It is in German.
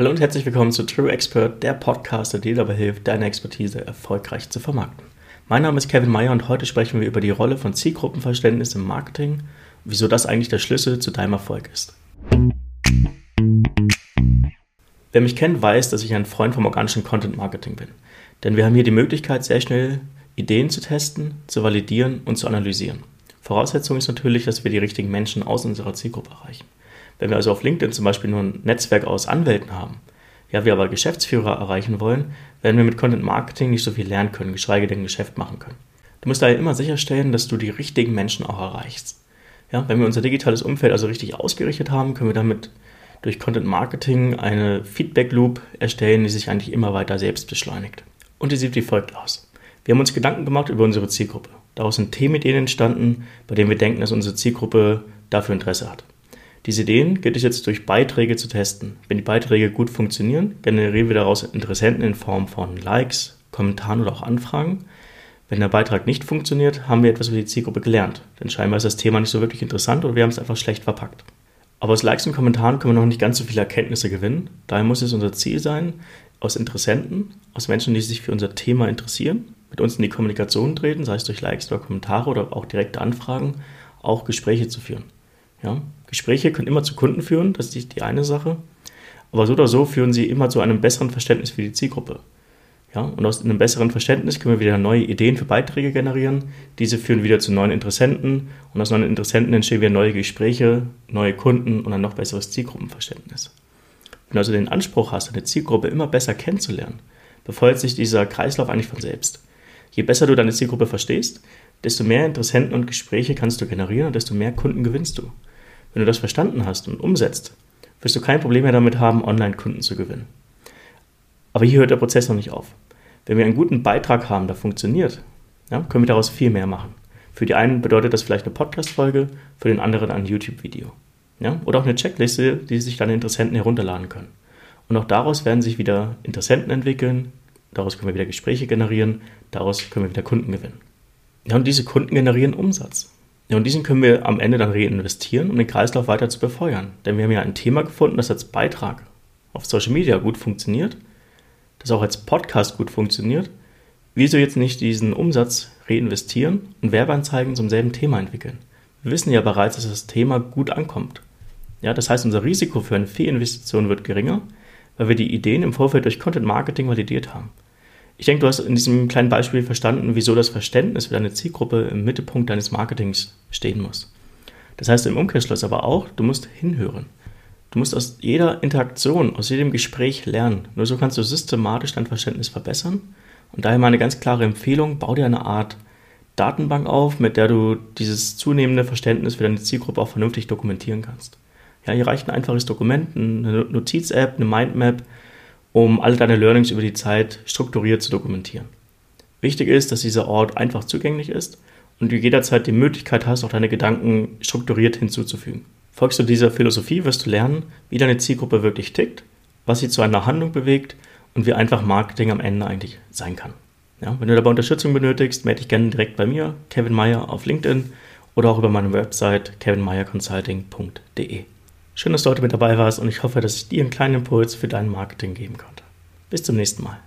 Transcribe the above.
Hallo und herzlich willkommen zu True Expert, der Podcast, der dir dabei hilft, deine Expertise erfolgreich zu vermarkten. Mein Name ist Kevin Meyer und heute sprechen wir über die Rolle von Zielgruppenverständnis im Marketing und wieso das eigentlich der Schlüssel zu deinem Erfolg ist. Wer mich kennt, weiß, dass ich ein Freund vom organischen Content Marketing bin. Denn wir haben hier die Möglichkeit, sehr schnell Ideen zu testen, zu validieren und zu analysieren. Voraussetzung ist natürlich, dass wir die richtigen Menschen aus unserer Zielgruppe erreichen. Wenn wir also auf LinkedIn zum Beispiel nur ein Netzwerk aus Anwälten haben, ja, wir aber Geschäftsführer erreichen wollen, werden wir mit Content Marketing nicht so viel lernen können, geschweige denn Geschäft machen können. Du musst daher immer sicherstellen, dass du die richtigen Menschen auch erreichst. Ja, wenn wir unser digitales Umfeld also richtig ausgerichtet haben, können wir damit durch Content Marketing eine Feedback Loop erstellen, die sich eigentlich immer weiter selbst beschleunigt. Und die sieht wie folgt aus. Wir haben uns Gedanken gemacht über unsere Zielgruppe. Daraus sind Themenideen entstanden, bei denen wir denken, dass unsere Zielgruppe dafür Interesse hat. Diese Ideen gilt es jetzt durch Beiträge zu testen. Wenn die Beiträge gut funktionieren, generieren wir daraus Interessenten in Form von Likes, Kommentaren oder auch Anfragen. Wenn der Beitrag nicht funktioniert, haben wir etwas über die Zielgruppe gelernt. Denn scheinbar ist das Thema nicht so wirklich interessant oder wir haben es einfach schlecht verpackt. Aber aus Likes und Kommentaren können wir noch nicht ganz so viele Erkenntnisse gewinnen. Daher muss es unser Ziel sein, aus Interessenten, aus Menschen, die sich für unser Thema interessieren, mit uns in die Kommunikation treten, sei es durch Likes oder Kommentare oder auch direkte Anfragen, auch Gespräche zu führen. Ja? Gespräche können immer zu Kunden führen, das ist die eine Sache. Aber so oder so führen sie immer zu einem besseren Verständnis für die Zielgruppe. Ja, und aus einem besseren Verständnis können wir wieder neue Ideen für Beiträge generieren. Diese führen wieder zu neuen Interessenten und aus neuen Interessenten entstehen wieder neue Gespräche, neue Kunden und ein noch besseres Zielgruppenverständnis. Wenn du also den Anspruch hast, deine Zielgruppe immer besser kennenzulernen, befeuert sich dieser Kreislauf eigentlich von selbst. Je besser du deine Zielgruppe verstehst, desto mehr Interessenten und Gespräche kannst du generieren und desto mehr Kunden gewinnst du. Wenn du das verstanden hast und umsetzt, wirst du kein Problem mehr damit haben, Online-Kunden zu gewinnen. Aber hier hört der Prozess noch nicht auf. Wenn wir einen guten Beitrag haben, der funktioniert, ja, können wir daraus viel mehr machen. Für die einen bedeutet das vielleicht eine Podcast-Folge, für den anderen ein YouTube-Video. Ja, oder auch eine Checkliste, die sich deine Interessenten herunterladen können. Und auch daraus werden sich wieder Interessenten entwickeln, daraus können wir wieder Gespräche generieren, daraus können wir wieder Kunden gewinnen. Ja, und diese Kunden generieren Umsatz. Ja, und diesen können wir am Ende dann reinvestieren, um den Kreislauf weiter zu befeuern. Denn wir haben ja ein Thema gefunden, das als Beitrag auf Social Media gut funktioniert, das auch als Podcast gut funktioniert. Wieso jetzt nicht diesen Umsatz reinvestieren und Werbeanzeigen zum selben Thema entwickeln? Wir wissen ja bereits, dass das Thema gut ankommt. Ja, das heißt, unser Risiko für eine Fehlinvestition wird geringer, weil wir die Ideen im Vorfeld durch Content Marketing validiert haben. Ich denke, du hast in diesem kleinen Beispiel verstanden, wieso das Verständnis für deine Zielgruppe im Mittelpunkt deines Marketings stehen muss. Das heißt im Umkehrschluss aber auch, du musst hinhören. Du musst aus jeder Interaktion, aus jedem Gespräch lernen. Nur so kannst du systematisch dein Verständnis verbessern. Und daher meine ganz klare Empfehlung, bau dir eine Art Datenbank auf, mit der du dieses zunehmende Verständnis für deine Zielgruppe auch vernünftig dokumentieren kannst. Ja, hier reicht ein einfaches Dokument, eine Notiz-App, eine Mindmap, um alle deine Learnings über die Zeit strukturiert zu dokumentieren. Wichtig ist, dass dieser Ort einfach zugänglich ist und du jederzeit die Möglichkeit hast, auch deine Gedanken strukturiert hinzuzufügen. Folgst du dieser Philosophie, wirst du lernen, wie deine Zielgruppe wirklich tickt, was sie zu einer Handlung bewegt und wie einfach Marketing am Ende eigentlich sein kann. Ja, wenn du dabei Unterstützung benötigst, melde dich gerne direkt bei mir, Kevin Meyer auf LinkedIn oder auch über meine Website kevinmeyerconsulting.de. Schön, dass du heute mit dabei warst und ich hoffe, dass ich dir einen kleinen Impuls für dein Marketing geben konnte. Bis zum nächsten Mal.